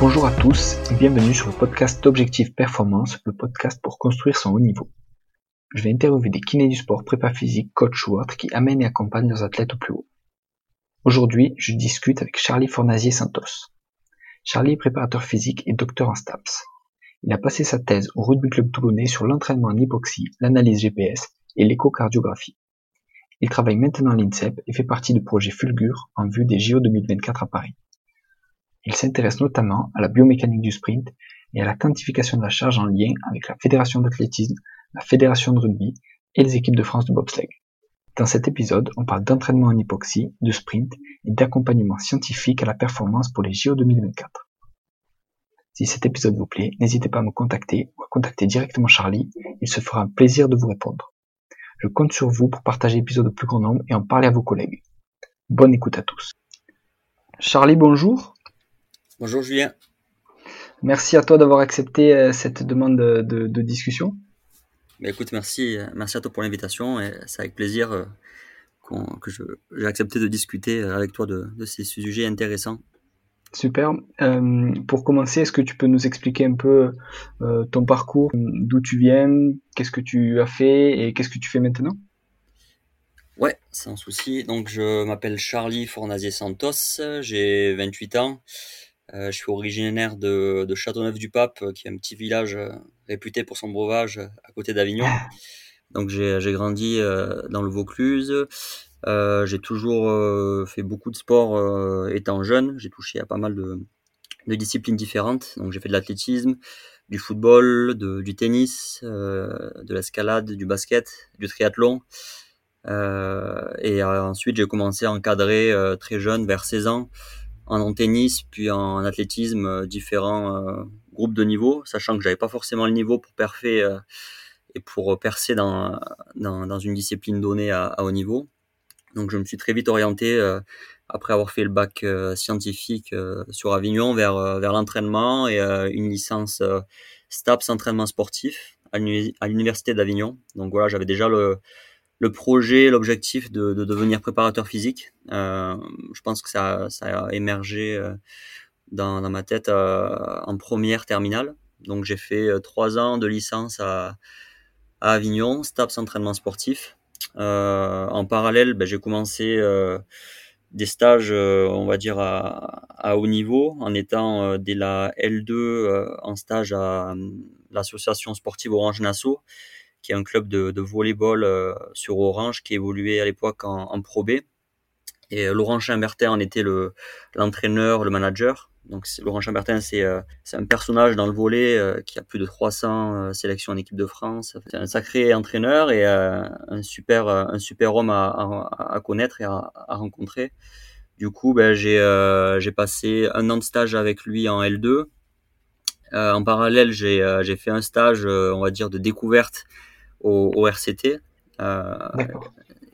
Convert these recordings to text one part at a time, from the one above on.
Bonjour à tous et bienvenue sur le podcast Objectif Performance, le podcast pour construire son haut niveau. Je vais interviewer des kinés du sport, prépa physique, coach ou qui amènent et accompagnent leurs athlètes au plus haut. Aujourd'hui, je discute avec Charlie Fornazier Santos. Charlie est préparateur physique et docteur en STAPS. Il a passé sa thèse au Rugby Club Toulonnais sur l'entraînement en hypoxie, l'analyse GPS et l'échocardiographie. Il travaille maintenant à l'INSEP et fait partie du projet Fulgur en vue des JO 2024 à Paris. Il s'intéresse notamment à la biomécanique du sprint et à la quantification de la charge en lien avec la fédération d'athlétisme, la fédération de rugby et les équipes de France de bobsleigh. Dans cet épisode, on parle d'entraînement en hypoxie, de sprint et d'accompagnement scientifique à la performance pour les JO 2024. Si cet épisode vous plaît, n'hésitez pas à me contacter ou à contacter directement Charlie, il se fera un plaisir de vous répondre. Je compte sur vous pour partager l'épisode au plus grand nombre et en parler à vos collègues. Bonne écoute à tous. Charlie, bonjour. Bonjour Julien. Merci à toi d'avoir accepté euh, cette demande de, discussion. Mais écoute, merci, euh, merci à toi pour l'invitation et c'est avec plaisir euh, que j'ai accepté de discuter avec toi de, ces sujets intéressants. Super. pour commencer, est-ce que tu peux nous expliquer un peu ton parcours, d'où tu viens, qu'est-ce que tu as fait et qu'est-ce que tu fais maintenant? Ouais, sans souci. Donc, je m'appelle Charlie Fornazier Santos, j'ai 28 ans. Euh, je suis originaire de, Châteauneuf-du-Pape, euh, qui est un petit village euh, réputé pour son breuvage à côté d'Avignon. Donc j'ai grandi dans le Vaucluse. j'ai toujours fait beaucoup de sport étant jeune. J'ai touché à pas mal de, disciplines différentes. Donc j'ai fait de l'athlétisme, du football, du tennis, de l'escalade, du basket, du triathlon. et ensuite j'ai commencé à encadrer très jeune, vers 16 ans, en tennis, puis en athlétisme, euh, différents euh, groupes de niveau, sachant que j'avais pas forcément le niveau pour perfer euh, et pour percer dans, dans, une discipline donnée à, haut niveau. Donc je me suis très vite orienté, après avoir fait le bac scientifique sur Avignon, vers, vers l'entraînement et une licence STAPS entraînement sportif à l'université d'Avignon. Donc voilà, j'avais déjà le, le projet, l'objectif de, de, devenir préparateur physique. Euh, je pense que ça, ça a émergé euh, dans, ma tête euh, en première terminale. Donc j'ai fait trois ans de licence à, à Avignon, STAPS entraînement sportif. En parallèle, ben, j'ai commencé des stages, on va dire, à, à, haut niveau, en étant dès la L2 en stage à l'association sportive Orange Nassau qui est un club de, de volleyball euh, sur Orange qui évoluait à l'époque en, Pro B. Et euh, Laurent Chambertin en était le l'entraîneur, le manager. Donc Laurent Chambertin, c'est euh, un personnage dans le volley qui a plus de 300 sélections en équipe de France. C'est un sacré entraîneur et un super un super homme à, connaître et à, rencontrer. Du coup, ben, j'ai passé un an de stage avec lui en L2. en parallèle, j'ai fait un stage, on va dire, de découverte au, RCT. Euh,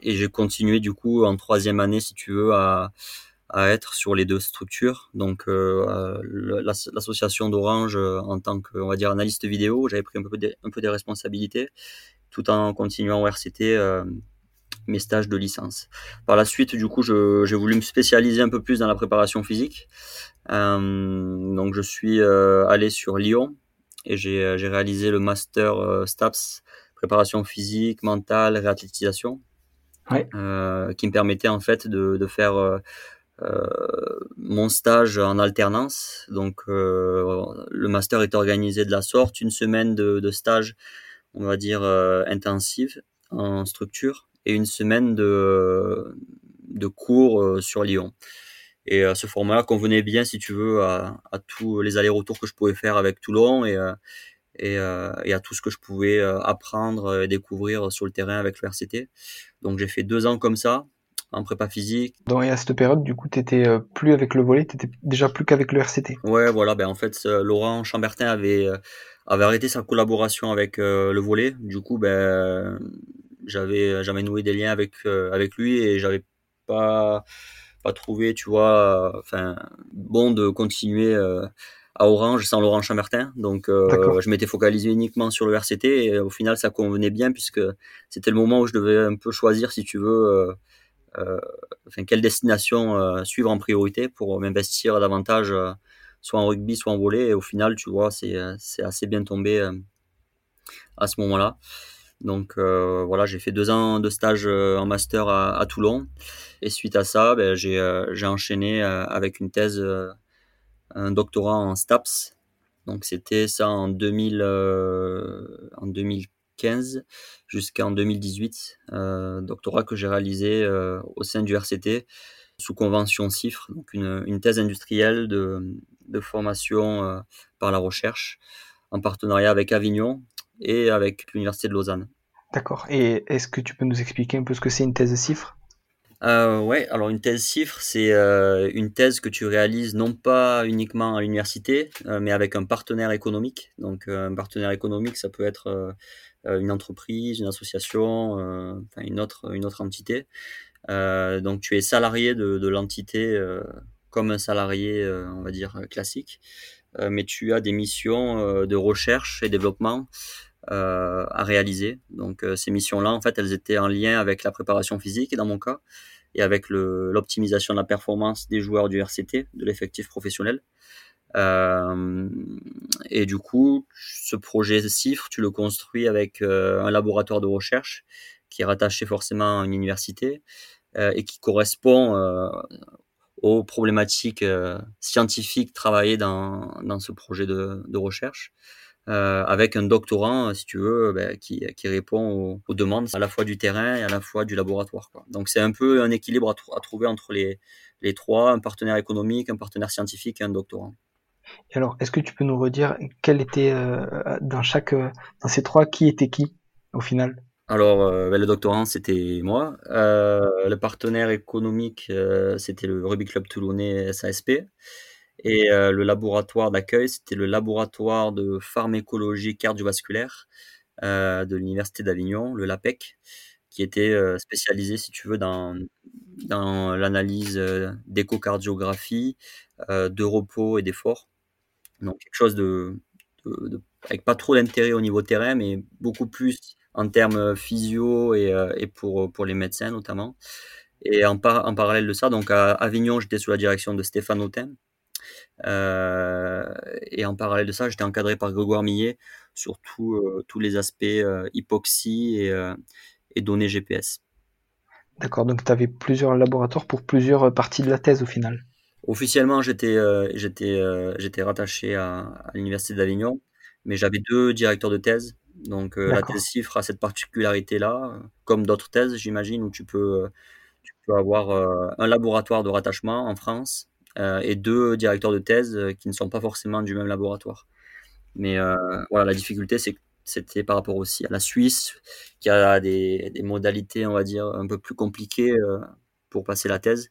et j'ai continué du coup en troisième année, si tu veux, à, à être sur les deux structures. Donc euh, l'association d'Orange euh, en tant que, on va dire, analyste vidéo, j'avais pris un peu, des, un peu des responsabilités, tout en continuant au RCT mes stages de licence. Par la suite, du coup, j'ai voulu me spécialiser un peu plus dans la préparation physique. donc je suis allé sur Lyon et j'ai réalisé le master STAPS préparation physique, mentale, réathlétisation, euh, qui me permettait en fait de, de faire euh, euh, mon stage en alternance. Donc le master est organisé de la sorte, une semaine de, de stage, on va dire intensive en structure, et une semaine de, de cours sur Lyon. Et ce format convenait bien, si tu veux, à, à tous les allers-retours que je pouvais faire avec Toulon et, et, euh, et, à tout ce que je pouvais euh, apprendre et découvrir sur le terrain avec le RCT. Donc j'ai fait deux ans comme ça, en prépa physique. Donc et à cette période, du coup, tu étais euh, plus avec le volet, tu étais déjà plus qu'avec le RCT. Ouais, voilà, ben en fait, Laurent Chambertin avait, avait arrêté sa collaboration avec le volet. Du coup, ben, j'avais jamais noué des liens avec, avec lui et j'avais pas, pas trouvé, tu vois, enfin, bon de continuer à Orange sans Laurent Chambertin. Donc, euh, je m'étais focalisé uniquement sur le RCT et au final, ça convenait bien puisque c'était le moment où je devais un peu choisir, si tu veux, euh, euh enfin, quelle destination euh, suivre en priorité pour m'investir davantage soit en rugby, soit en volley. Et au final, tu vois, c'est assez bien tombé à ce moment-là. Donc voilà, j'ai fait deux ans de stage en master à, Toulon. Et suite à ça, ben, j'ai enchaîné avec une thèse, un doctorat en STAPS. Donc c'était ça en, 2000, en 2015 jusqu'en 2018. doctorat que j'ai réalisé au sein du RCT sous convention CIFRE, donc une, thèse industrielle de, de formation par la recherche en partenariat avec Avignon, et avec l'Université de Lausanne. D'accord. Et est-ce que tu peux nous expliquer un peu ce que c'est une thèse CIFRE euh, Ouais, alors une thèse CIFRE, c'est euh, une thèse que tu réalises non pas uniquement à l'université, euh, mais avec un partenaire économique. Donc un partenaire économique, ça peut être une entreprise, une association, enfin une autre, une autre entité. donc tu es salarié de, l'entité comme un salarié, on va dire, classique. mais tu as des missions de recherche et développement euh, à réaliser. Donc euh, ces missions-là, en fait, elles étaient en lien avec la préparation physique, dans mon cas, et avec l'optimisation de la performance des joueurs du RCT, de l'effectif professionnel. Euh, et du coup, ce projet CIFRE, tu le construis avec un laboratoire de recherche qui est rattaché forcément à une université et qui correspond aux problématiques scientifiques travaillées dans, dans ce projet de, de recherche. Euh, avec un doctorant, si tu veux, ben, qui, qui, répond aux, demandes à la fois du terrain et à la fois du laboratoire. Quoi. Donc c'est un peu un équilibre à, trouver entre les, les, trois, un partenaire économique, un partenaire scientifique et un doctorant. Et alors, est-ce que tu peux nous redire quel était euh, dans chaque euh, dans ces trois qui était qui au final? Alors, ben, le doctorant, c'était moi. le partenaire économique, c'était le Rugby Club Toulonnais SASP. Et euh, le laboratoire d'accueil, c'était le laboratoire de pharmacologie cardiovasculaire euh, de l'Université d'Avignon, le LAPEC, qui était euh, spécialisé, si tu veux, dans, l'analyse d'échocardiographie, de repos et d'effort. Donc quelque chose de, avec pas trop d'intérêt au niveau terrain, mais beaucoup plus en termes physio et, pour, les médecins notamment. Et en, en parallèle de ça, donc à Avignon, j'étais sous la direction de Stéphane Autin, euh, et en parallèle de ça, j'étais encadré par Grégoire Millet sur euh, tous les aspects euh, hypoxie et, et données GPS. D'accord, donc tu avais plusieurs laboratoires pour plusieurs parties de la thèse au final. Officiellement, j'étais j'étais j'étais rattaché à, à l'université d'Avignon, mais j'avais deux directeurs de thèse. Donc la thèse CIFRE a cette particularité-là, comme d'autres thèses, j'imagine, où tu peux tu peux avoir un laboratoire de rattachement en France euh, et deux directeurs de thèse euh, qui ne sont pas forcément du même laboratoire. Mais euh, voilà, la difficulté, c'est que c'était par rapport aussi à la Suisse, qui a des, modalités, on va dire, un peu plus compliquées pour passer la thèse.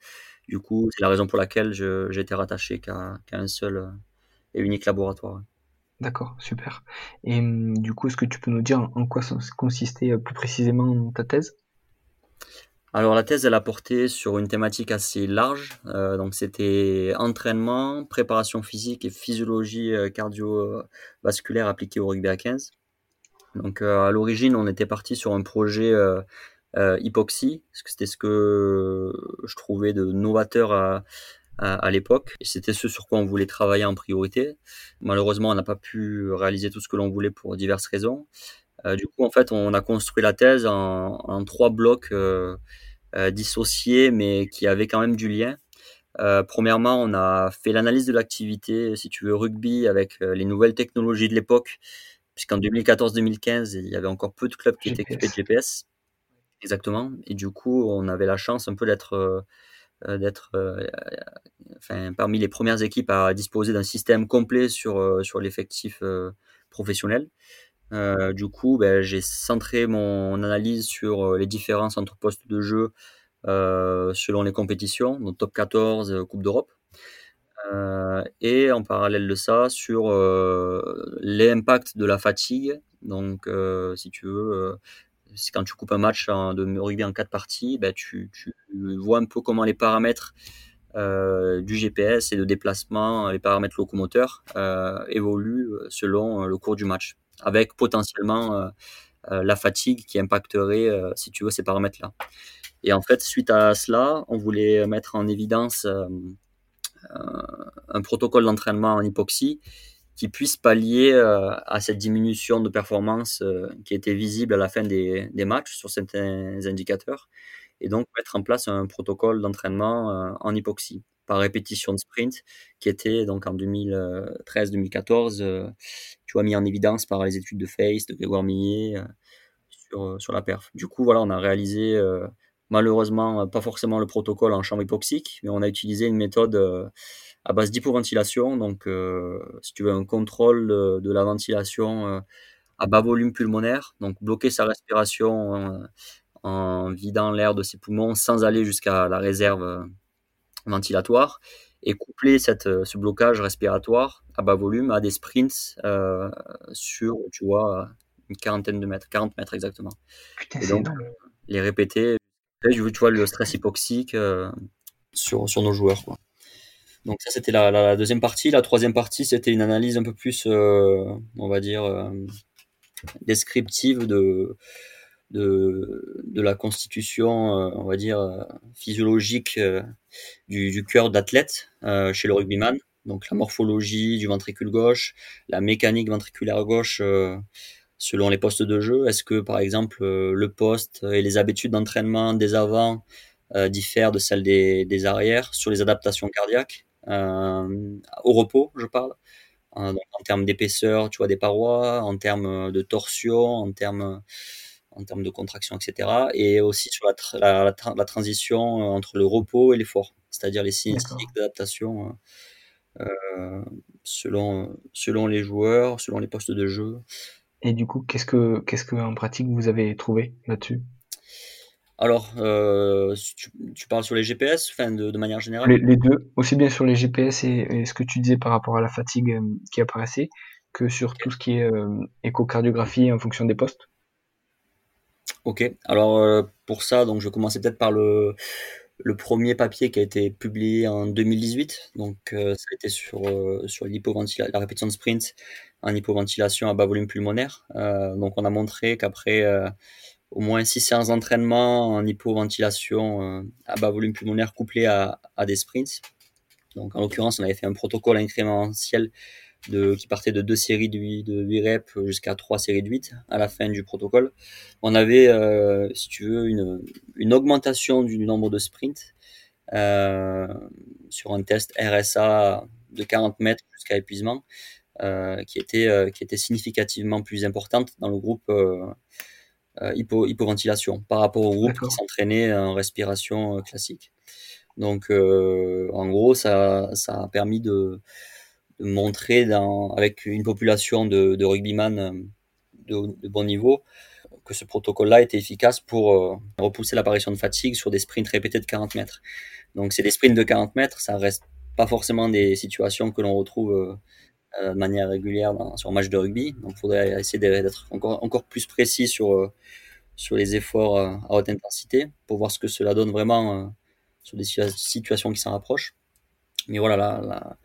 Du coup, c'est la raison pour laquelle été rattaché qu'à un seul et unique laboratoire. D'accord, super. Et hum, du coup, est-ce que tu peux nous dire en quoi consistait plus précisément ta thèse? Alors la thèse, elle a porté sur une thématique assez large. Euh, donc c'était entraînement, préparation physique et physiologie euh, cardiovasculaire appliquée au rugby à 15. Donc euh, à l'origine, on était parti sur un projet hypoxie, parce que c'était ce que je trouvais de novateur à, à, l'époque. Et c'était ce sur quoi on voulait travailler en priorité. Malheureusement, on n'a pas pu réaliser tout ce que l'on voulait pour diverses raisons. Du coup, en fait, on a construit la thèse en, en trois blocs euh, dissociés, mais qui avaient quand même du lien. Euh, premièrement, on a fait l'analyse de l'activité, si tu veux, rugby avec euh, les nouvelles technologies de l'époque, puisqu'en 2014-2015, il y avait encore peu de clubs qui étaient équipés de GPS. Exactement. Et du coup, on avait la chance un peu d'être d'être enfin, parmi les premières équipes à disposer d'un système complet sur, sur l'effectif professionnel. Euh, du coup, ben, j'ai centré mon analyse sur euh, les différences entre postes de jeu euh, selon les compétitions, donc top 14, Coupe d'Europe. et en parallèle de ça, sur l'impact de la fatigue. Donc, si tu veux, quand tu coupes un match de rugby en quatre parties, ben, tu, tu, vois un peu comment les paramètres du GPS et de déplacement, les paramètres locomoteurs évoluent selon le cours du match avec potentiellement euh, euh, la fatigue qui impacterait, euh, si tu veux, ces paramètres-là. Et en fait, suite à cela, on voulait mettre en évidence un protocole d'entraînement en hypoxie qui puisse pallier à cette diminution de performance qui était visible à la fin des, des, matchs sur certains indicateurs, et donc mettre en place un protocole d'entraînement en hypoxie par répétition de sprint qui était donc en 2013-2014 tu vois mis en évidence par les études de Face de Grégoire Millet sur, sur la perf. Du coup voilà on a réalisé malheureusement pas forcément le protocole en chambre hypoxique mais on a utilisé une méthode à base d'hypoventilation donc si tu veux un contrôle de, la ventilation à bas volume pulmonaire donc bloquer sa respiration en vidant l'air de ses poumons sans aller jusqu'à la réserve ventilatoire et coupler cette, euh, ce blocage respiratoire à bas volume à des sprints euh, sur, tu vois, une quarantaine de mètres, 40 mètres exactement. et donc, les répéter, tu vois, le stress hypoxique euh, sur, sur nos joueurs. Quoi. Donc ça, c'était la, la, deuxième partie. La troisième partie, c'était une analyse un peu plus, on va dire, descriptive de, de, de la constitution, on va dire, physiologique du, cœur d'athlète chez le rugbyman. Donc la morphologie du ventricule gauche, la mécanique ventriculaire gauche selon les postes de jeu. Est-ce que par exemple le poste et les habitudes d'entraînement des avants diffèrent de celles des, des arrières sur les adaptations cardiaques? Au repos, je parle. en termes d'épaisseur, tu vois, des parois, en termes de torsion, en termes en termes de contraction, etc. Et aussi sur la, la, transition euh, entre le repos et l'effort, c'est-à-dire les cinétiques d'adaptation euh, euh, selon, selon les joueurs, selon les postes de jeu. Et du coup, qu'est-ce que, qu'est-ce que en pratique vous avez trouvé là-dessus? Alors, tu, parles sur les GPS, enfin de, de manière générale? Les, deux, aussi bien sur les GPS et, ce que tu disais par rapport à la fatigue qui apparaissait, que sur tout ce qui est échocardiographie en fonction des postes? Ok, alors euh, pour ça, donc je vais commencer peut-être par le, premier papier qui a été publié en 2018. Donc euh, ça a été sur, euh, sur la répétition de sprint en hypoventilation à bas volume pulmonaire. donc on a montré qu'après au moins six séances d'entraînement en hypoventilation à bas volume pulmonaire couplé à des sprints. Donc en l'occurrence, on avait fait un protocole incrémentiel qui partait de deux séries de 8, de 8 reps jusqu'à trois séries de 8 à la fin du protocole. On avait, euh, si tu veux, une, une augmentation du nombre de sprints euh, sur un test RSA de 40 mètres jusqu'à épuisement, euh, qui, était, qui était significativement plus importante dans le groupe hypo, hypoventilation par rapport au groupe qui s'entraînait en respiration classique. Donc, en gros, ça, ça a permis de de montrer avec une population de, de rugbyman euh, de, bon niveau que ce protocole-là était efficace pour euh, repousser l'apparition de fatigue sur des sprints répétés de 40 mètres. Donc c'est des sprints de 40 mètres, ça reste pas forcément des situations que l'on retrouve euh, de manière régulière dans, sur un match de rugby. Donc il faudrait essayer d'être encore, plus précis sur, les efforts à haute intensité pour voir ce que cela donne vraiment sur des situations qui s'en rapprochent. Mais voilà, la,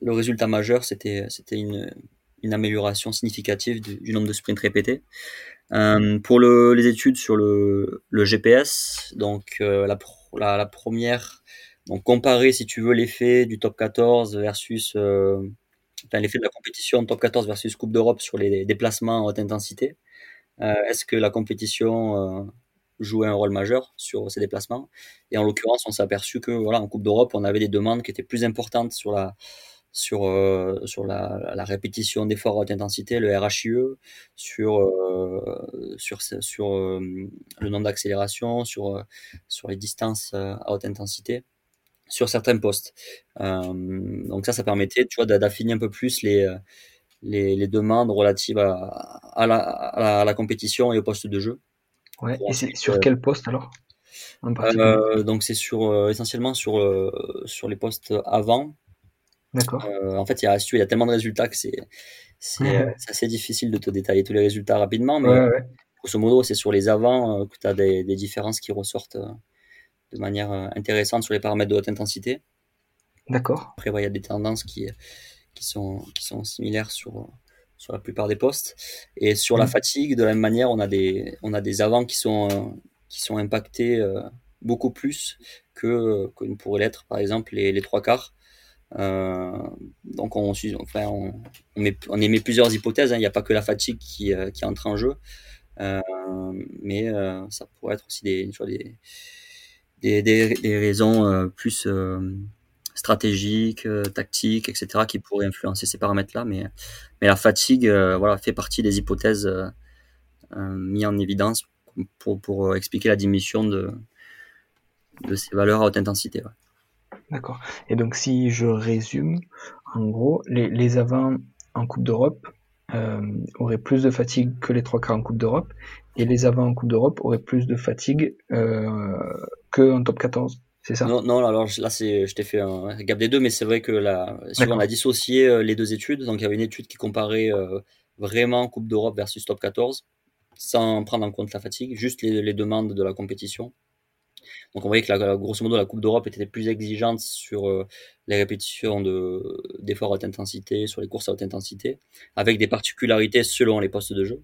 le résultat majeur, c'était une, amélioration significative du, nombre de sprints répétés. Euh, pour le, les études sur le, GPS, donc euh, la, première, donc comparer si tu veux l'effet du top 14 versus euh, enfin, l'effet de la compétition top 14 versus Coupe d'Europe sur les déplacements en haute intensité. Est-ce que la compétition jouait un rôle majeur sur ces déplacements? Et en l'occurrence, on s'est aperçu que voilà, en Coupe d'Europe, on avait des demandes qui étaient plus importantes sur la sur, euh, sur la, la répétition d'efforts à haute intensité, le RHIE, sur, euh, sur, sur euh, le nombre d'accélération, sur, sur les distances à haute intensité, sur certains postes. donc ça, ça permettait tu vois, d'affiner un peu plus les, les, les demandes relatives à, à, la, à, la, compétition et au poste de jeu. Ouais, et c'est sur quel poste alors? Euh, donc c'est sur essentiellement sur sur les postes avant D'accord. Euh, en fait, il y, a, il y a tellement de résultats que c'est c'est assez difficile de te détailler tous les résultats rapidement, mais ouais, grosso modo, c'est sur les avants euh, que tu as des, des, différences qui ressortent euh, de manière intéressante sur les paramètres de haute intensité. D'accord. Après, il y a des tendances qui, qui, sont, qui sont similaires sur, sur la plupart des postes. Et sur la mmh. fatigue, de la même manière, on a des, on a des avants qui sont, qui sont impactés beaucoup plus que, que pourraient l'être, par exemple, les, les trois quarts. Donc on, émet plusieurs hypothèses. Hein. Il n'y a pas que la fatigue qui, qui entre en jeu. mais ça pourrait être aussi des, des, raisons plus stratégiques, tactiques, etc., qui pourraient influencer ces paramètres-là. Mais, la fatigue voilà, fait partie des hypothèses mises en évidence pour, expliquer la diminution de ces valeurs à haute intensité. D'accord. Et donc si je résume, en gros, les, les avants en Coupe d'Europe euh, auraient plus de fatigue que les trois quarts en Coupe d'Europe, et les avants en Coupe d'Europe auraient plus de fatigue euh, que en top 14. C'est ça? Non, non, alors là, c'est, je t'ai fait un gap des deux, mais c'est vrai que là, si on a dissocié euh, les deux études, donc il y avait une étude qui comparait euh, vraiment Coupe d'Europe versus top 14, sans prendre en compte la fatigue, juste les, les demandes de la compétition. Donc on voyait que la, grosso modo la Coupe d'Europe était plus exigeante sur euh, les répétitions de d'efforts à haute intensité, sur les courses à haute intensité, avec des particularités selon les postes de jeu.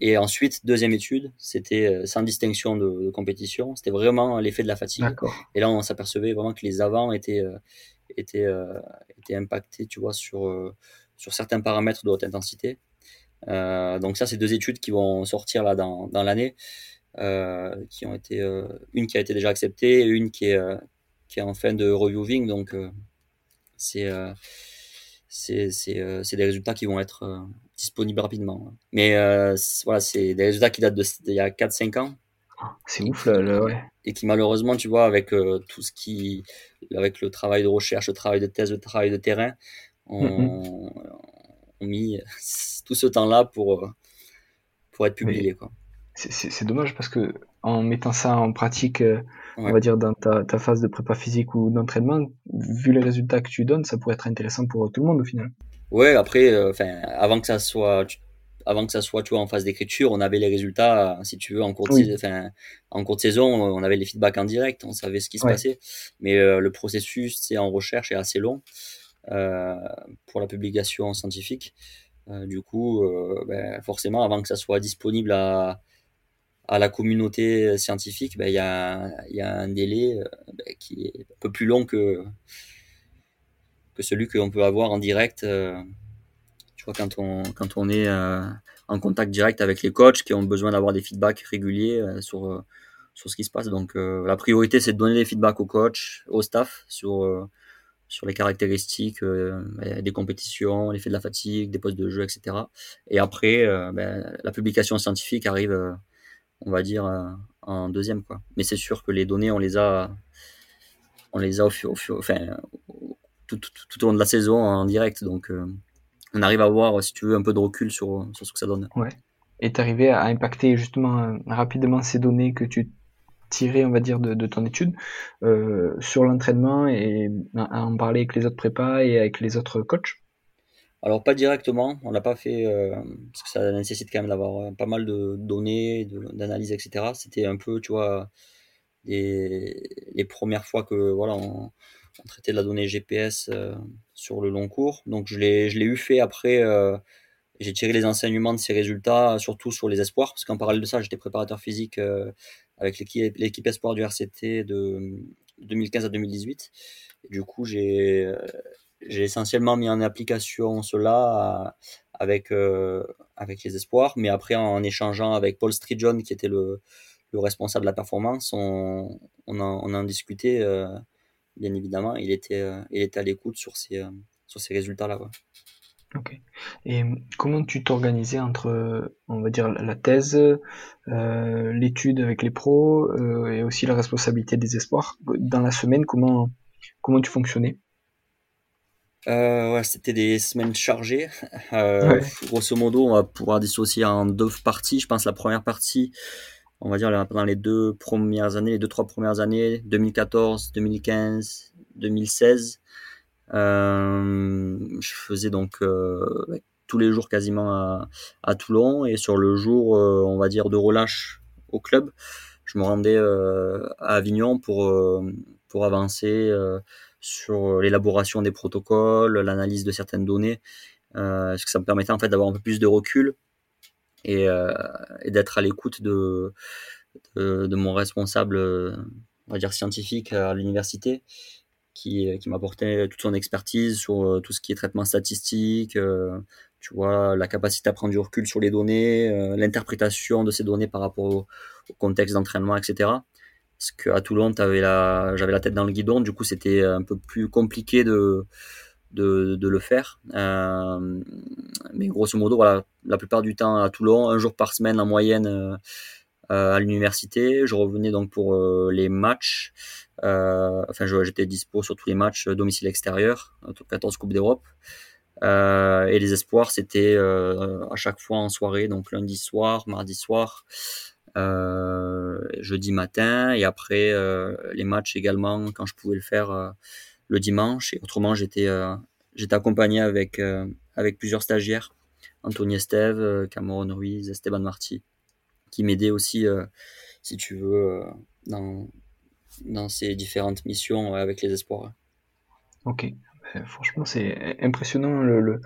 Et ensuite deuxième étude, c'était euh, sans distinction de, compétition, c'était vraiment l'effet de la fatigue. Et là on s'apercevait vraiment que les avants étaient euh, étaient étaient impactés, tu vois, sur sur certains paramètres de haute intensité. donc ça c'est deux études qui vont sortir là dans dans l'année. Euh, qui ont été euh, une qui a été déjà acceptée et une qui est euh, qui est en fin de reviewing. Donc c'est c'est c'est des résultats qui vont être disponibles rapidement. Mais voilà, c'est des résultats qui datent d'il y a 4-5 ans. C'est ouf, là, ouais. Et qui malheureusement, tu vois, avec tout ce qui, avec le travail de recherche, le travail de thèse, le travail de terrain, on, on mis tout ce temps-là pour, pour être publié. Quoi c'est dommage parce que en mettant ça en pratique, euh, on va dire dans ta, ta, phase de prépa physique ou d'entraînement, vu les résultats que tu donnes, ça pourrait être intéressant pour tout le monde au final. Ouais, après, euh, enfin, avant que ça soit, avant que ça soit, tu vois, en phase d'écriture, on avait les résultats, si tu veux, en cours de, en cours de saison, on avait les feedbacks en direct, on savait ce qui se passait. Mais euh, le processus, c'est en recherche, est assez long pour la publication scientifique. du coup, ben, forcément, avant que ça soit disponible à à la communauté scientifique, ben, il y, a, un délai euh, ben, qui est un peu plus long que, que celui qu'on peut avoir en direct. Euh, quand on, quand on est euh, en contact direct avec les coachs qui ont besoin d'avoir des feedbacks réguliers sur, sur ce qui se passe. Donc, la priorité, c'est de donner des feedbacks aux coachs, au staff sur, sur les caractéristiques ben, des compétitions, l'effet de la fatigue, des postes de jeu, etc. Et après, la publication scientifique arrive on va dire, euh, en deuxième. Quoi. Mais c'est sûr que les données, on les a, on les a au, enfin, tout, au long de la saison en direct. Donc, euh, on arrive à voir, si tu veux, un peu de recul sur, ce que ça donne. Et tu à impacter justement euh, rapidement ces données que tu tirais, on va dire, de, ton étude sur l'entraînement et à en parler avec les autres prépas et avec les autres coachs? Alors pas directement, on l'a pas fait euh, parce que ça nécessite quand même d'avoir euh, pas mal de données, d'analyses, etc. C'était un peu, tu vois, les, premières fois que voilà, on, traitait de la donnée GPS euh, sur le long cours. Donc je l'ai, eu fait après. j'ai tiré les enseignements de ces résultats, surtout sur les espoirs, parce qu'en parallèle de ça, j'étais préparateur physique avec l'équipe, l'équipe espoir du RCT de 2015 à 2018. Et du coup, j'ai j'ai essentiellement mis en application cela euh, avec, euh, avec les espoirs, mais après en, échangeant avec Paul Strijon, qui était le, le responsable de la performance, on, on, en, en discutait, euh, bien évidemment. Il était, il était à l'écoute sur ces, sur ces résultats-là. Ok. Et comment tu t'organisais entre, on va dire, la thèse, l'étude avec les pros et aussi la responsabilité des espoirs? Dans la semaine, comment, comment tu fonctionnais? Euh, ouais, c'était des semaines chargées. Euh, Grosso modo, on va pouvoir dissocier en deux parties. Je pense la première partie, on va dire pendant les deux premières années, les deux trois premières années, 2014, 2015, 2016. Euh, je faisais donc euh, tous les jours quasiment à, à, Toulon et sur le jour, euh, on va dire de relâche au club, je me rendais euh, à Avignon pour pour avancer sur l'élaboration des protocoles, l'analyse de certaines données, euh, parce que ça me permettait en fait d'avoir un peu plus de recul et, euh, d'être à l'écoute de, de, mon responsable, on va dire scientifique à l'université, qui, qui m'apportait toute son expertise sur tout ce qui est traitement statistique, tu vois, la capacité à prendre du recul sur les données, euh, l'interprétation de ces données par rapport au, contexte d'entraînement, etc. Parce qu'à Toulon, j'avais la, tête dans le guidon, du coup, c'était un peu plus compliqué de, de, le faire. Euh, mais grosso modo, voilà, la plupart du temps à Toulon, un jour par semaine en moyenne euh, à l'université. Je revenais donc pour les matchs. enfin, j'étais dispo sur tous les matchs domicile extérieur, 14 Coupes d'Europe. Euh, et les espoirs, c'était euh, à chaque fois en soirée, donc lundi soir, mardi soir, euh, jeudi matin, et après les matchs également quand je pouvais le faire le dimanche. Et autrement, j'étais j'étais accompagné avec avec plusieurs stagiaires, Anthony Esteve, Cameron Ruiz, Esteban Marti, qui m'aidaient aussi, si tu veux, dans dans ces différentes missions avec les espoirs. Ok, franchement, c'est impressionnant le,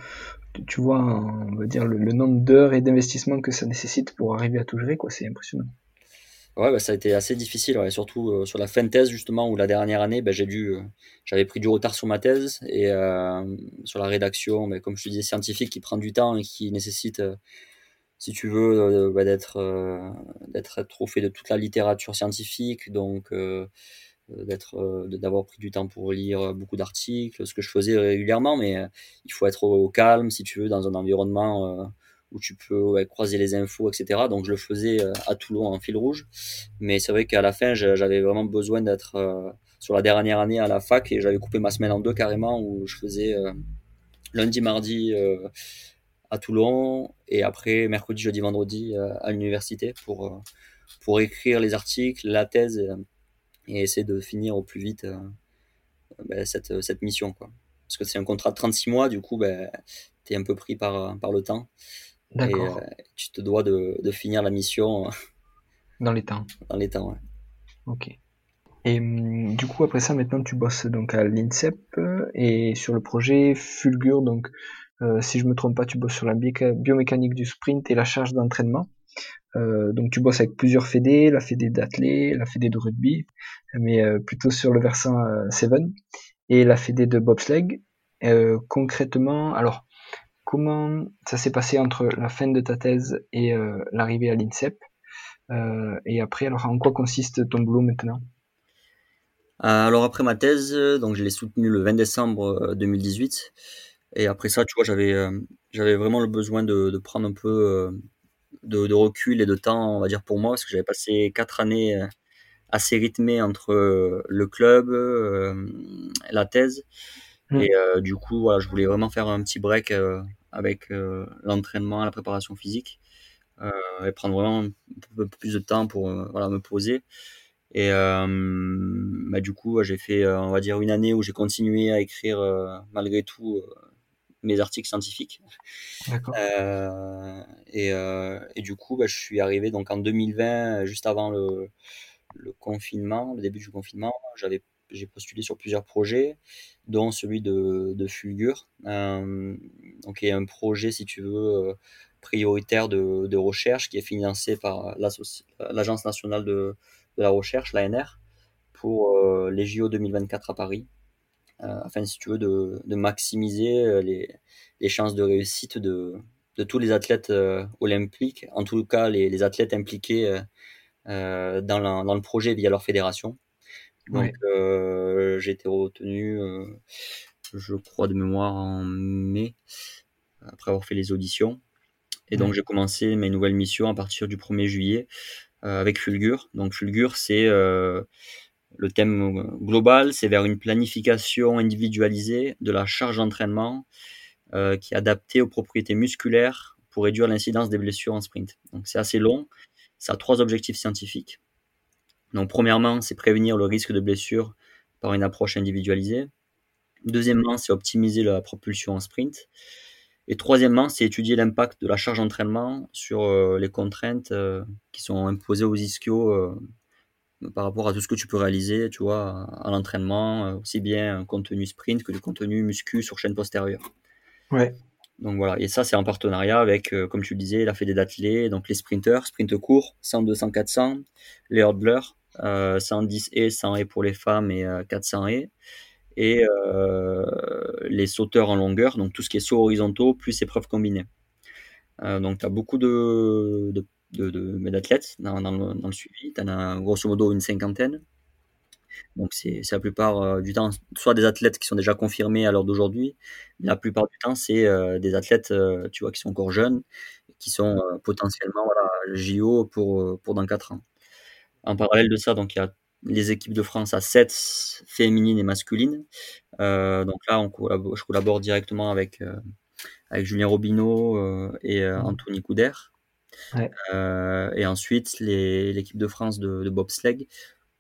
tu vois, on va dire le, nombre d'heures et d'investissement que ça nécessite pour arriver à tout gérer, quoi. C'est impressionnant. Ouais, bah, ça a été assez difficile, surtout euh, sur la fin de thèse justement, où la dernière année, bah, j'ai dû, euh, j'avais pris du retard sur ma thèse et euh, sur la rédaction, mais comme je te disais, scientifique qui prend du temps et qui nécessite, si tu veux, bah, d'être, d'être fait de toute la littérature scientifique, donc d'être euh, d'avoir pris du temps pour lire beaucoup d'articles ce que je faisais régulièrement mais euh, il faut être au, calme si tu veux dans un environnement où tu peux croiser les infos etc donc je le faisais à Toulon en fil rouge. Mais c'est vrai qu'à la fin j'avais vraiment besoin d'être sur la dernière année à la fac et j'avais coupé ma semaine en deux carrément où je faisais lundi mardi à Toulon et après mercredi jeudi vendredi à l'université pour pour écrire les articles la thèse et essayer de finir au plus vite euh, ben, cette, cette, mission. Quoi. Parce que c'est un contrat de 36 mois, du coup, ben, tu es un peu pris par, par le temps. Et euh, tu te dois de, de, finir la mission. Euh, dans les temps. Dans les temps, ouais. Ok. Et hum, du coup, après ça, maintenant, tu bosses donc à l'INSEP et sur le projet Fulgur. Donc, si je me trompe pas, tu bosses sur la biomécanique du sprint et la charge d'entraînement. Euh, donc tu bosses avec plusieurs fédés, la fédé d'athlé, la fédé de rugby, mais euh, plutôt sur le versant 7 euh, et la fédé de bobsleigh. concrètement, alors comment ça s'est passé entre la fin de ta thèse et l'arrivée à l'INSEP? Et après, alors en quoi consiste ton boulot maintenant? Alors après ma thèse, donc je l'ai soutenue le 20 décembre 2018. Et après ça, tu vois, j'avais j'avais vraiment le besoin de prendre un peu de, recul et de temps, on va dire, pour moi, parce que j'avais passé quatre années euh, assez rythmées entre euh, le club, euh, la thèse. Mmh. Et du coup, voilà, je voulais vraiment faire un petit break avec l'entraînement, la préparation physique, et prendre vraiment un peu plus de temps pour voilà, me poser. Et bah, du coup, j'ai fait, on va dire, une année où j'ai continué à écrire malgré tout mes articles scientifiques. Euh, et, euh, et, du coup, bah, je suis arrivé donc en 2020, juste avant le, le confinement, le début du confinement. J'avais j'ai postulé sur plusieurs projets, dont celui de, de Fulgur, euh, donc il y a un projet, si tu veux, prioritaire de, de recherche qui est financé par l'Agence nationale de, de, la recherche, l'ANR, pour les JO 2024 à Paris. Euh, afin, si tu veux, de, de maximiser euh, les, les, chances de réussite de, de tous les athlètes euh, olympiques, en tout cas les, les athlètes impliqués dans, dans, le projet via leur fédération. Donc j'ai été retenu, je crois de mémoire, en mai, après avoir fait les auditions. Et donc j'ai commencé mes nouvelles missions à partir du 1er juillet avec Fulgur. Donc Fulgur, c'est le thème global, c'est vers une planification individualisée de la charge d'entraînement euh, qui est adaptée aux propriétés musculaires pour réduire l'incidence des blessures en sprint. Donc c'est assez long, ça a trois objectifs scientifiques. Donc premièrement, c'est prévenir le risque de blessure par une approche individualisée. Deuxièmement, c'est optimiser la propulsion en sprint. Et troisièmement, c'est étudier l'impact de la charge d'entraînement sur euh, les contraintes euh, qui sont imposées aux ischios par rapport à tout ce que tu peux réaliser, tu vois, à l'entraînement, euh, aussi bien un contenu sprint que du contenu muscu sur chaîne postérieure. Ouais. Donc voilà, et ça c'est en partenariat avec, euh, comme tu le disais, la Fédé d'athlètes, donc les sprinteurs, sprint court, 100, 200, 400, les hurdlers, euh, 110 et 100 et pour les femmes et 400 euh, et, et les sauteurs en longueur, donc tout ce qui est saut horizontaux plus épreuves combinées. donc tu as beaucoup de, d'athlètes dans, le, suivi. Tu en as grosso modo une cinquantaine. Donc c'est la plupart du temps soit des athlètes qui sont déjà confirmés à l'heure d'aujourd'hui, la plupart du temps c'est des athlètes tu vois qui sont encore jeunes, qui sont potentiellement voilà, JO pour, pour dans 4 ans. En parallèle de ça, donc il y a les équipes de France à 7 féminines et masculines. Euh, donc là, on collabore, je collabore directement avec, euh, avec Julien Robineau euh, et mmh. Anthony Couder. Et ensuite, l'équipe de France de, de, bobsleigh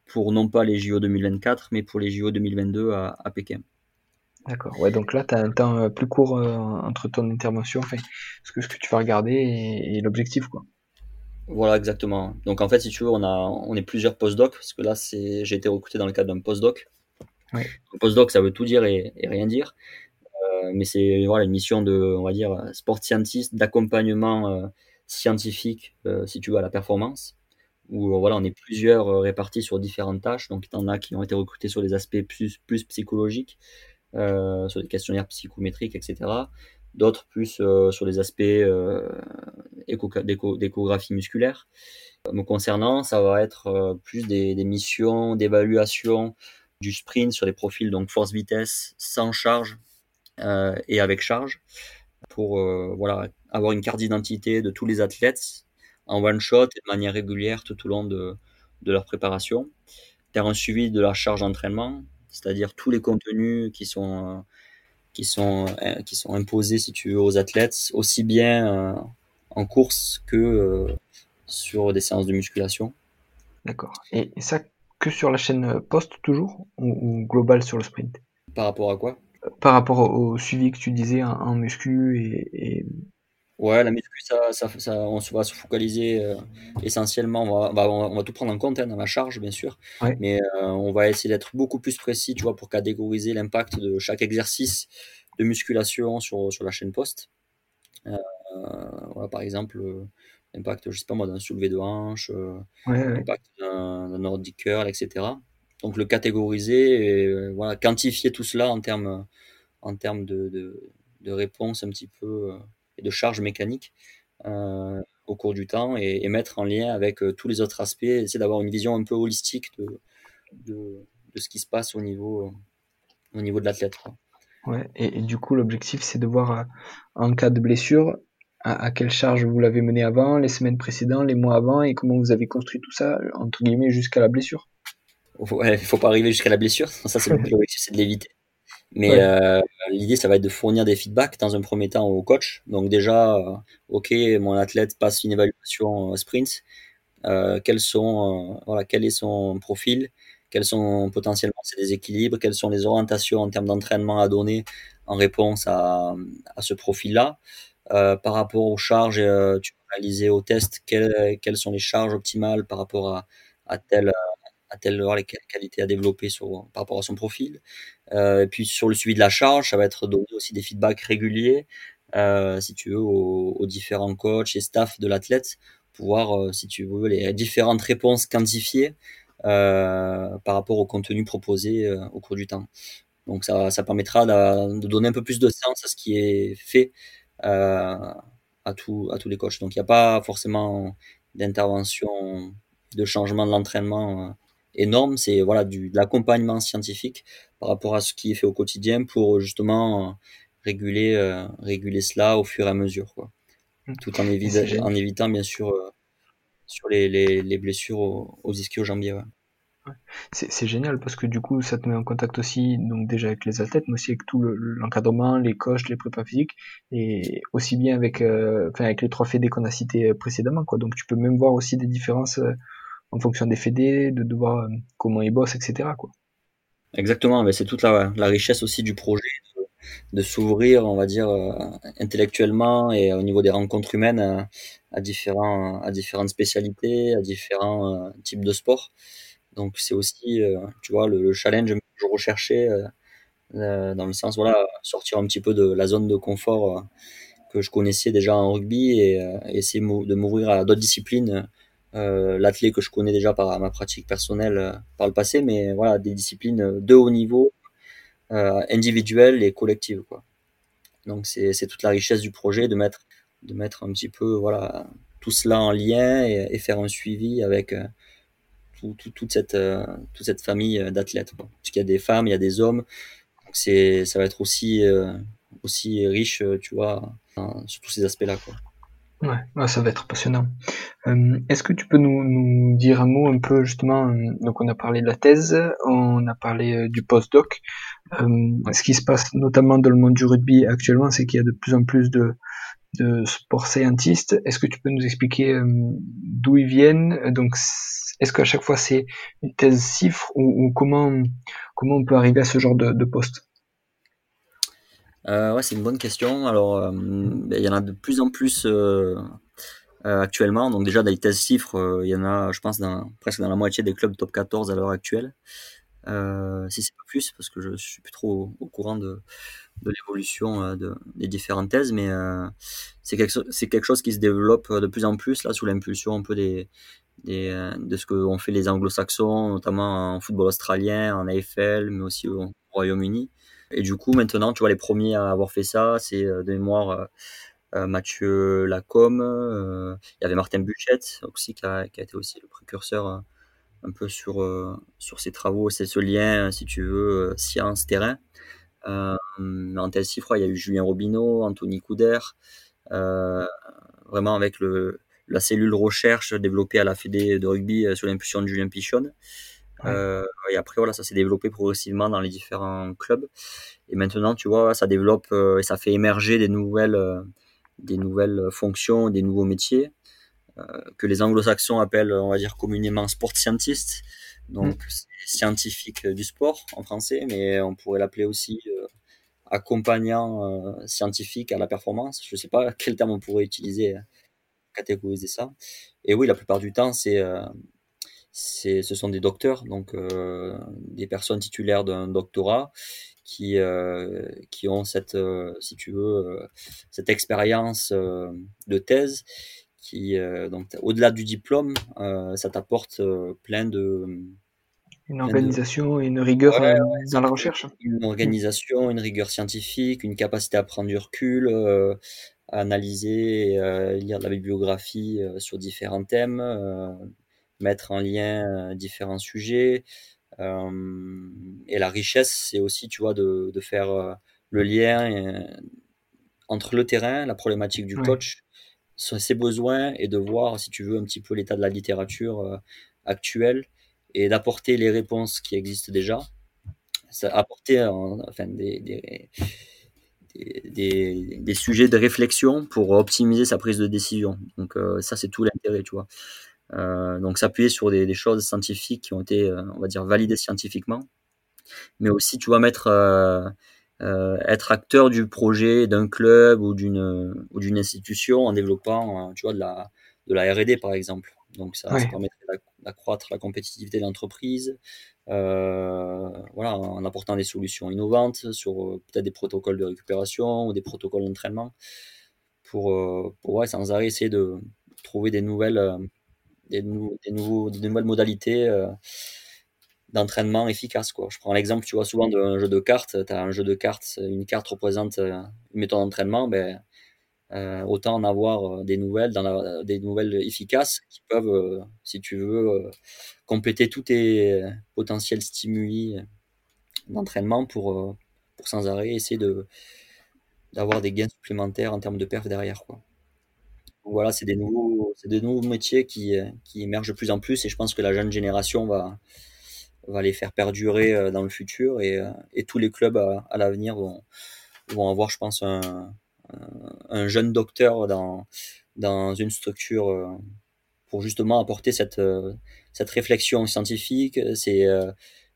pour non pas les JO 2024, mais pour les JO 2022 à, à Pékin. D'accord. Ouais, donc là, tu as un temps plus court entre ton intervention, enfin, ce, que, ce que tu vas regarder et, et l'objectif, quoi. Voilà, exactement. Donc en fait, si tu veux, on, a, on est plusieurs postdocs, parce que là, j'ai été recruté dans le cadre d'un postdoc. Ouais. Un postdoc, ça veut tout dire et, rien dire. Euh, mais c'est voilà, une mission de, on va dire, sport scientist, d'accompagnement euh, scientifique, euh, si tu veux, à la performance. Où voilà, on est plusieurs répartis sur différentes tâches. Donc il y en a qui ont été recrutés sur des aspects plus, plus psychologiques, sur des questionnaires psychométriques, etc d'autres plus euh, sur les aspects euh, d'échographie musculaire. Me concernant, ça va être euh, plus des, missions d'évaluation du sprint sur les profils donc force vitesse sans charge et avec charge pour voilà avoir une carte d'identité de tous les athlètes en one shot et de manière régulière tout au long de, de leur préparation faire un suivi de leur charge d'entraînement c'est-à-dire tous les contenus qui sont qui sont, euh, qui sont imposés, si tu veux, aux athlètes, aussi bien euh, en course que euh, sur des séances de musculation. D'accord. Et, ça, que sur la chaîne post toujours ou, global sur le sprint? Par rapport à quoi? Par rapport au, suivi que tu disais en, muscu et, Ouais, la muscu, ça, ça, ça, on va se focaliser essentiellement. On va, on va, tout prendre en compte hein, dans la charge, bien sûr. Mais on va essayer d'être beaucoup plus précis, tu vois, pour catégoriser l'impact de chaque exercice de musculation sur, sur la chaîne post. Euh, voilà, par exemple, l'impact, je sais pas moi, d'un soulevé de hanche, l'impact d'un nordic curl, etc. Donc le catégoriser et voilà, quantifier tout cela en termes en termes de, de, de réponse un petit peu et de charge mécanique euh, au cours du temps et, mettre en lien avec euh, tous les autres aspects, essayer d'avoir une vision un peu holistique de, de, ce qui se passe au niveau, au niveau de l'athlète. Ouais, et, du coup, l'objectif, c'est de voir euh, en cas de blessure, à, quelle charge vous l'avez mené avant, les semaines précédentes, les mois avant, et comment vous avez construit tout ça, entre guillemets, jusqu'à la blessure. Ouais, il faut pas arriver jusqu'à la blessure, ça c'est l'objectif, c'est de l'éviter. Mais euh, l'idée, ça va être de fournir des feedbacks dans un premier temps au coach. Donc déjà, euh, ok, mon athlète passe une évaluation euh, sprint. Euh, quels sont, voilà, quel est son profil? Quels sont potentiellement ses déséquilibres? Quelles sont les orientations en termes d'entraînement à donner en réponse à, à ce profil-là? Par rapport aux charges, tu peux réaliser au test quelles, quelles sont les charges optimales par rapport à, à tel à telle les qualités à développer sur, par rapport à son profil. Euh, et puis sur le suivi de la charge, ça va être donner aussi des feedbacks réguliers, euh, si tu veux, aux, différents coachs et staff de l'athlète, pour voir, euh, si tu veux, les différentes réponses quantifiées par rapport au contenu proposé au cours du temps. Donc ça, ça permettra de, de, donner un peu plus de sens à ce qui est fait à, tout, à tous les coachs. Donc il n'y a pas forcément d'intervention, de changement de l'entraînement énorme, c'est voilà du, de l'accompagnement scientifique par rapport à ce qui est fait au quotidien pour justement euh, réguler euh, réguler cela au fur et à mesure quoi. Mmh. Tout en, en évitant bien sûr euh, sur les, les, les, blessures aux, aux ischios jambiers. Ouais. C'est génial parce que du coup ça te met en contact aussi donc déjà avec les athlètes mais aussi avec tout l'encadrement, les coachs, les prépas physiques et aussi bien avec enfin avec les trois fédés qu'on a cités précédemment quoi donc tu peux même voir aussi des différences en fonction des fédés, de, voir euh, comment ils bossent, etc. Quoi. Exactement, mais c'est toute la, richesse aussi du projet de, s'ouvrir, on va dire, euh, intellectuellement et au niveau des rencontres humaines euh, à, différents, à différentes spécialités, à différents types de sports. Donc c'est aussi, tu vois, le, challenge que je recherchais dans le sens, voilà, sortir un petit peu de la zone de confort que je connaissais déjà en rugby et, essayer de m'ouvrir à d'autres disciplines euh, l'athlète que je connais déjà par ma pratique personnelle euh, par le passé, mais voilà, des disciplines de haut niveau individuelle et collective. Quoi. Donc c'est toute la richesse du projet de mettre, de mettre un petit peu voilà, tout cela en lien et, faire un suivi avec toute, cette, toute cette famille d'athlètes. Parce qu'il y a des femmes, il y a des hommes. c'est ça va être aussi, aussi riche, tu vois, sur tous ces aspects-là. Quoi. Ouais, ça va être passionnant. Euh, est-ce que tu peux nous, nous, dire un mot un peu justement, euh, donc on a parlé de la thèse, on a parlé euh, du postdoc. Ce qui se passe notamment dans le monde du rugby actuellement, c'est qu'il y a de plus en plus de, de sports scientistes. Est-ce que tu peux nous expliquer d'où ils viennent? Donc, est-ce qu'à chaque fois c'est une thèse cifre ou, comment comment on peut arriver à ce genre de, de poste? Euh, ouais, c'est une bonne question. Alors, euh, ben, il y en a de plus en plus euh, actuellement. Donc déjà, dans les thèses chiffres, il y en a, je pense, dans, presque dans la moitié des clubs top 14 à l'heure actuelle. si c'est pas plus, parce que je, suis plus trop au, courant de, de l'évolution de, des différentes thèses, mais c'est quelque, c'est quelque chose qui se développe de plus en plus là sous l'impulsion un peu des, des de ce qu'ont fait les anglo-saxons, notamment en football australien, en AFL, mais aussi au Royaume-Uni. Et du coup, maintenant, tu vois, les premiers à avoir fait ça, c'est euh, de mémoire euh, euh, Mathieu Lacombe, il y avait Martin Buchette aussi, qui a, été aussi le précurseur un peu sur, sur ces travaux, c'est ce lien, si tu veux, science-terrain. Euh, en chiffre, il y a eu Julien Robineau, Anthony Couder, euh, vraiment avec le, la cellule recherche développée à la Fédé de rugby sous l'impulsion de Julien Euh, et après, voilà, ça s'est développé progressivement dans les différents clubs. Et maintenant, tu vois, ça développe euh, et ça fait émerger des nouvelles, euh, des nouvelles fonctions, des nouveaux métiers que les anglo-saxons appellent, on va dire, communément sport scientist. Donc, mm. scientifique du sport en français, mais on pourrait l'appeler aussi accompagnant scientifique à la performance. Je ne sais pas quel terme on pourrait utiliser catégoriser ça. Et oui, la plupart du temps, c'est ce sont des docteurs, donc euh, des personnes titulaires d'un doctorat qui, euh, qui ont cette, euh, si tu veux, cette expérience de thèse qui, donc, au-delà du diplôme, ça t'apporte plein de... Une organisation et une rigueur dans la recherche. Une organisation, une rigueur scientifique, une capacité à prendre du recul, à analyser, lire de la bibliographie sur différents thèmes, mettre en lien différents sujets. Euh, et la richesse, c'est aussi, tu vois, de, de faire euh, le lien entre le terrain, la problématique du coach, ses besoins et de voir, si tu veux, un petit peu l'état de la littérature actuelle et d'apporter les réponses qui existent déjà. Ça, apporter enfin, des, des, des, des, sujets de réflexion pour optimiser sa prise de décision. Donc ça, c'est tout l'intérêt, tu vois. Euh, donc s'appuyer sur des, des, choses scientifiques qui ont été, euh, on va dire, validées scientifiquement, mais aussi, tu vas mettre, euh, être acteur du projet d'un club ou d'une ou d'une institution en développant, tu vois, de la de la R&D par exemple. Donc ça, ça permettrait d'accroître la compétitivité de l'entreprise, euh, voilà, en apportant des solutions innovantes sur peut-être des protocoles de récupération ou des protocoles d'entraînement pour, pour ouais, sans arrêt essayer de trouver des nouvelles des, nouvelles modalités euh, d'entraînement efficaces. Quoi. Je prends l'exemple, tu vois, souvent d'un jeu de cartes. Tu as un jeu de cartes, une carte représente euh, une méthode d'entraînement. Ben, euh, autant en avoir des nouvelles, des nouvelles efficaces qui peuvent, si tu veux, compléter tous tes potentiels stimuli d'entraînement pour, pour sans arrêt essayer de d'avoir des gains supplémentaires en termes de perf derrière. Quoi voilà, c'est des nouveaux, c'est des nouveaux métiers qui, qui émergent de plus en plus et je pense que la jeune génération va, va les faire perdurer euh, dans le futur et, euh, et tous les clubs à, l'avenir vont, vont avoir, je pense, un, un jeune docteur dans, dans une structure euh, pour justement apporter cette, cette réflexion scientifique, ces,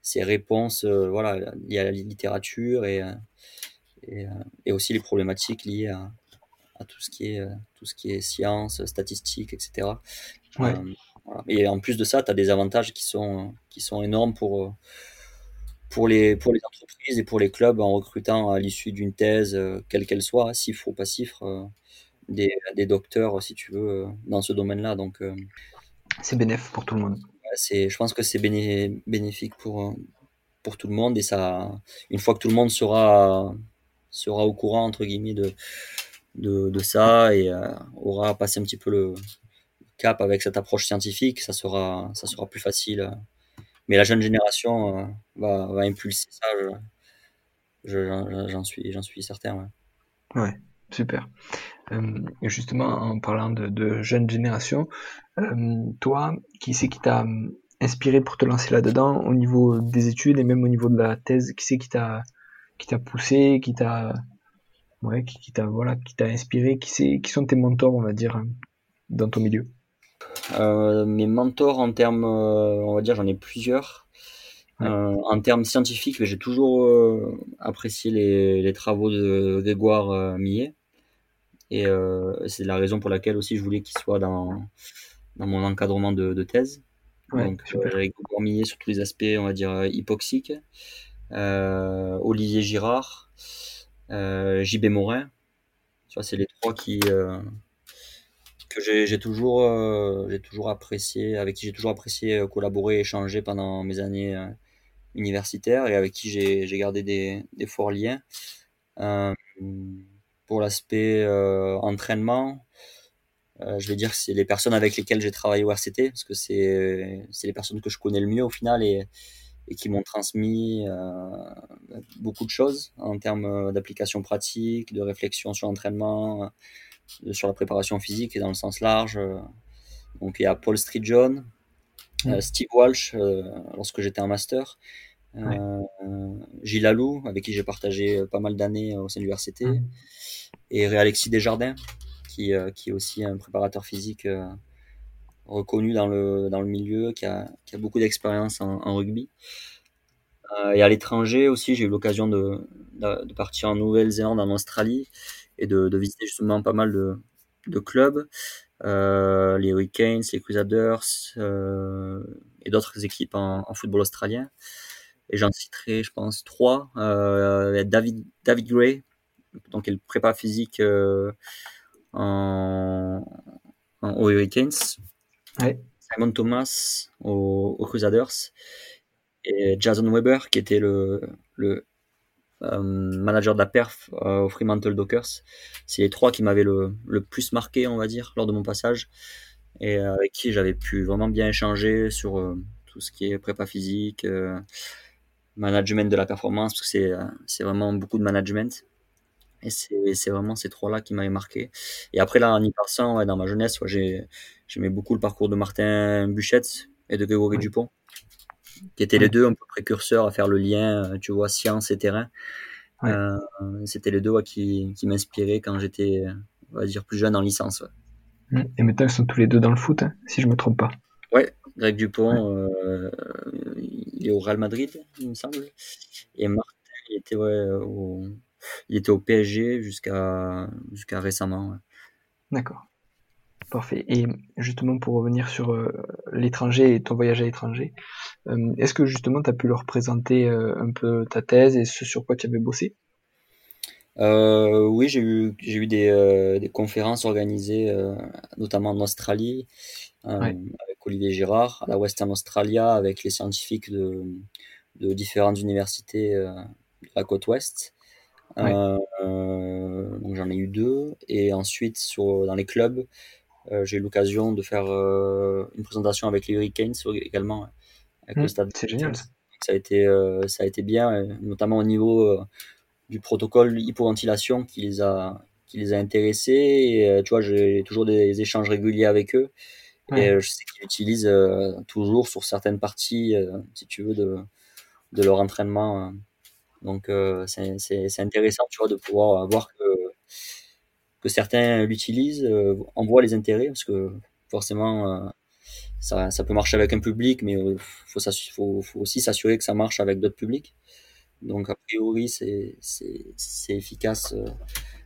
ces réponses voilà, liées à la littérature et, et, et aussi les problématiques liées à, tout ce qui est, euh, tout ce qui est science, statistique, etc. Euh, et en plus de ça, tu as des avantages qui sont, qui sont énormes pour, euh, pour, les, pour les entreprises et pour les clubs en recrutant à l'issue d'une thèse, quelle qu'elle soit, cifre ou pas cifre, des, des, docteurs, si tu veux, dans ce domaine-là. Donc, c'est bénéfique pour tout le monde. C'est, je pense que c'est bénéfique pour, pour tout le monde et ça, une fois que tout le monde sera, sera au courant, entre guillemets, de, de, ça et euh, aura passé un petit peu le cap avec cette approche scientifique, ça sera, ça sera plus facile. Mais la jeune génération euh, va, va impulser ça, j'en suis, j'en suis certain. Ouais, super. Euh, justement, en parlant de, de jeune génération, euh, toi, qui c'est qui t'a inspiré pour te lancer là-dedans au niveau des études et même au niveau de la thèse Qui c'est qui t'a qui t'a poussé, qui t'a ouais, qui, t'a voilà, qui t'a inspiré Qui c'est qui sont tes mentors, on va dire, dans ton milieu? Euh, Mes mentors en termes, euh, on va dire, j'en ai plusieurs. Euh, en termes scientifiques, j'ai toujours euh, apprécié les, les, travaux de Grégoire Millet. Et c'est la raison pour laquelle aussi je voulais qu'il soit dans, dans mon encadrement de, de thèse. Donc, avec Millet sur tous les aspects, on va dire, hypoxiques. Olivier Girard, JB Morin. c'est les trois qui, euh, que j'ai toujours, euh, j'ai toujours apprécié, avec qui j'ai toujours apprécié collaborer, échanger pendant mes années universitaires et avec qui j'ai gardé des, forts liens. pour l'aspect entraînement, euh, je vais dire que c'est les personnes avec lesquelles j'ai travaillé au RCT, parce que c'est les personnes que je connais le mieux au final et, et qui m'ont transmis euh, beaucoup de choses en termes d'application pratique, de réflexion sur l'entraînement, euh, sur la préparation physique et dans le sens large. Donc il y a Paul Street John, mmh. Steve Walsh lorsque j'étais en master, Gilles Alou avec qui j'ai partagé pas mal d'années au sein du RCT, mmh. et Alexis Desjardins qui, euh, qui est aussi un préparateur physique euh, reconnu dans le, dans le milieu, qui a, qui a beaucoup d'expérience en, rugby. Euh, et à l'étranger aussi, j'ai eu l'occasion de, de, partir en Nouvelle-Zélande, en Australie, et de, visiter justement pas mal de, de clubs, euh, les Hurricanes, les Crusaders euh, et d'autres équipes en, football australien. Et j'en citerai, je pense, trois. Euh, David, David Gray, donc le prépa physique aux Hurricanes. Simon Thomas aux, Crusaders. Et Jason Weber, qui était le, euh, manager de la perf euh, aux Fremantle Dockers. C'est les trois qui m'avaient le, le, plus marqué, on va dire, lors de mon passage. Et euh, avec qui j'avais pu vraiment bien échanger sur tout ce qui est prépa physique, management de la performance, parce que c'est vraiment beaucoup de management. Et c'est vraiment ces trois-là qui m'avaient marqué. Et après, là, en y ouais, dans ma jeunesse, ouais, j'aimais beaucoup le parcours de Martin Buchette et de Grégory Dupont, qui étaient les deux un peu précurseurs à faire le lien, euh, tu vois, science et terrain. Euh, C'était les deux ouais, qui, qui m'inspiraient quand j'étais, on va dire, plus jeune en licence. Et maintenant, ils sont tous les deux dans le foot, hein, si je me trompe pas. Ouais, Greg Dupont, euh, il est au Real Madrid, il me semble. Et Martin, il était ouais, au il était au PSG jusqu'à jusqu'à récemment. D'accord. Parfait. Et justement, pour revenir sur euh, l'étranger et ton voyage à l'étranger, euh, est-ce que justement tu as pu leur présenter euh, un peu ta thèse et ce sur quoi tu avais bossé? Oui, j'ai eu, j'ai eu des, des, conférences organisées, notamment en Australie, avec Olivier Girard, à la Western Australia, avec les scientifiques de, de différentes universités de la côte ouest. Euh, donc j'en ai eu deux. Et ensuite, sur, dans les clubs, euh, j'ai eu l'occasion de faire euh, une présentation avec les Hurricanes également. Mmh, stade. C'est génial. Ça. ça a été, ça a été bien, notamment au niveau du protocole hypoventilation qui les a, qui les a intéressés. Et, tu vois, j'ai toujours des échanges réguliers avec eux. Et je sais qu'ils utilisent toujours sur certaines parties, si tu veux, de, de leur entraînement donc euh, c'est intéressant, tu vois, de pouvoir voir que, que certains l'utilisent, euh, en voient les intérêts, parce que forcément, euh, ça, ça, peut marcher avec un public, mais il faut, faut, faut, aussi s'assurer que ça marche avec d'autres publics. Donc a priori, c'est efficace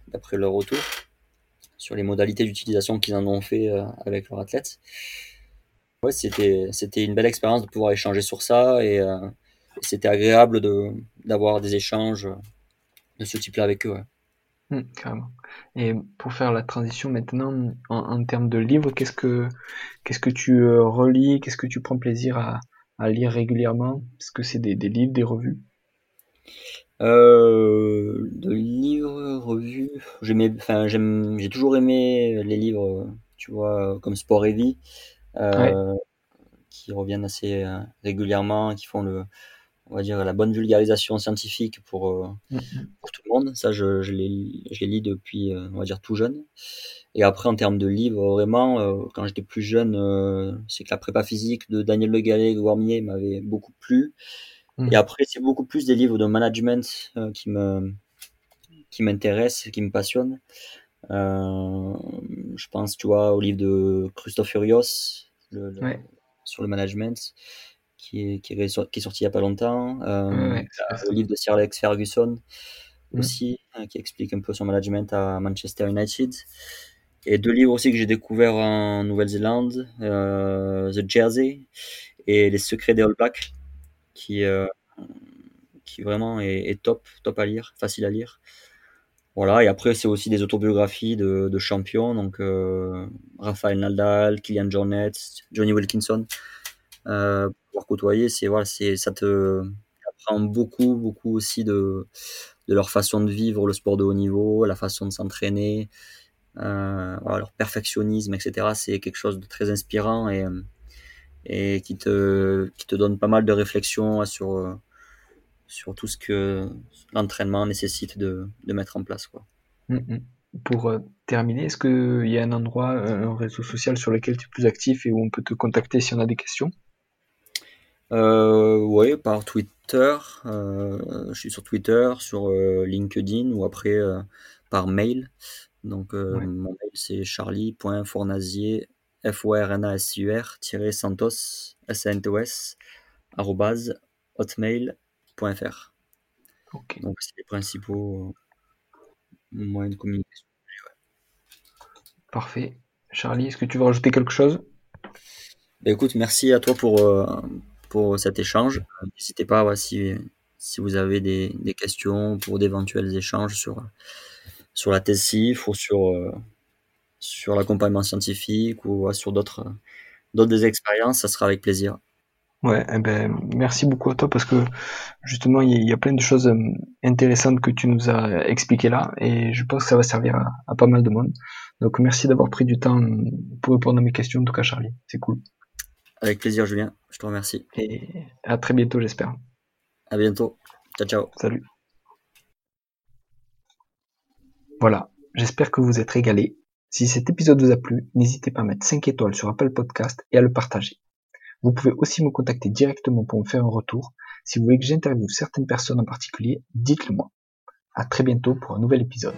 d'après leur retour sur les modalités d'utilisation qu'ils en ont fait avec leurs athlètes. Ouais, c'était une belle expérience de pouvoir échanger sur ça et c'était agréable de d'avoir des échanges de ce type-là avec eux. Mmh, carrément. Et pour faire la transition maintenant en, termes de livres, qu'est-ce que qu'est-ce que tu euh, relis, qu'est-ce que tu prends plaisir à, à lire régulièrement? Est-ce que c'est des, livres, des revues? Euh, De livres, revues, enfin, j'aime, j'ai toujours aimé les livres, tu vois, comme Sport et Vie, euh, qui reviennent assez euh, régulièrement, qui font le, on va dire, la bonne vulgarisation scientifique pour, euh, mm-hmm. pour tout le monde. Ça, je, je, les, je les lis depuis, on va dire, tout jeune. Et après, en termes de livres, vraiment, euh, quand j'étais plus jeune, euh, c'est que la prépa physique de Daniel Le Gallet, Gourmier m'avait beaucoup plu. Mmh. Et après, c'est beaucoup plus des livres de management euh, qui me qui m'intéressent, qui me passionnent. je pense, tu vois, au livre de Christophe Furios sur le management, qui est, qui est, qui est sorti il n'y a pas longtemps. le livre de Sir Alex Ferguson mmh. aussi, hein, qui explique un peu son management à Manchester United. Et deux livres aussi que j'ai découverts en Nouvelle-Zélande, euh, The Jersey et Les Secrets des All Blacks, qui, euh, qui vraiment est, top, top à lire, facile à lire. Voilà, et après c'est aussi des autobiographies de, de champions, donc euh, Raphaël Nadal, Kylian Jornet, Johnny Wilkinson. Euh, pour côtoyer, c'est voilà, c'est ça te apprend beaucoup, beaucoup aussi de leur façon de vivre le sport de haut niveau, la façon de s'entraîner, euh, leur perfectionnisme, etc. C'est quelque chose de très inspirant et, qui, te, qui te donne pas mal de réflexions sur, sur tout ce que l'entraînement nécessite de, mettre en place. Quoi. Mm, mm. Pour euh, terminer, est-ce qu'il y a un endroit, un réseau social sur lequel tu es plus actif et où on peut te contacter si on a des questions? Euh, Oui, par Twitter. Euh, je suis sur Twitter, sur LinkedIn ou après par mail. Donc, euh, mon mail, c'est charlie.fournazier, f o r n a s u r santos s n t o s hotmail.fr. Donc, c'est les principaux euh, moyens de communication. Parfait. Charlie, est-ce que tu veux rajouter quelque chose? Bah, Écoute, merci à toi pour, euh, pour cet échange. N'hésitez pas si, si vous avez des, des questions pour d'éventuels échanges sur sur la thèse ou sur, euh, sur l'accompagnement scientifique ou sur d'autres d'autres expériences, ça sera avec plaisir. Ouais, eh ben, merci beaucoup à toi parce que justement, il y, a plein de choses euh, intéressantes que tu nous as expliquées là et je pense que ça va servir à, pas mal de monde. Donc merci d'avoir pris du temps pour répondre à mes questions, en tout cas Charlie, c'est cool. Avec plaisir Julien, je te remercie. Et à très bientôt j'espère. À bientôt. Ciao ciao. Salut. Voilà, j'espère que vous êtes régalés. Si cet épisode vous a plu, n'hésitez pas à mettre 5 étoiles sur Apple Podcast et à le partager. Vous pouvez aussi me contacter directement pour me faire un retour. Si vous voulez que j'interviewe certaines personnes en particulier, dites-le moi. À très bientôt pour un nouvel épisode.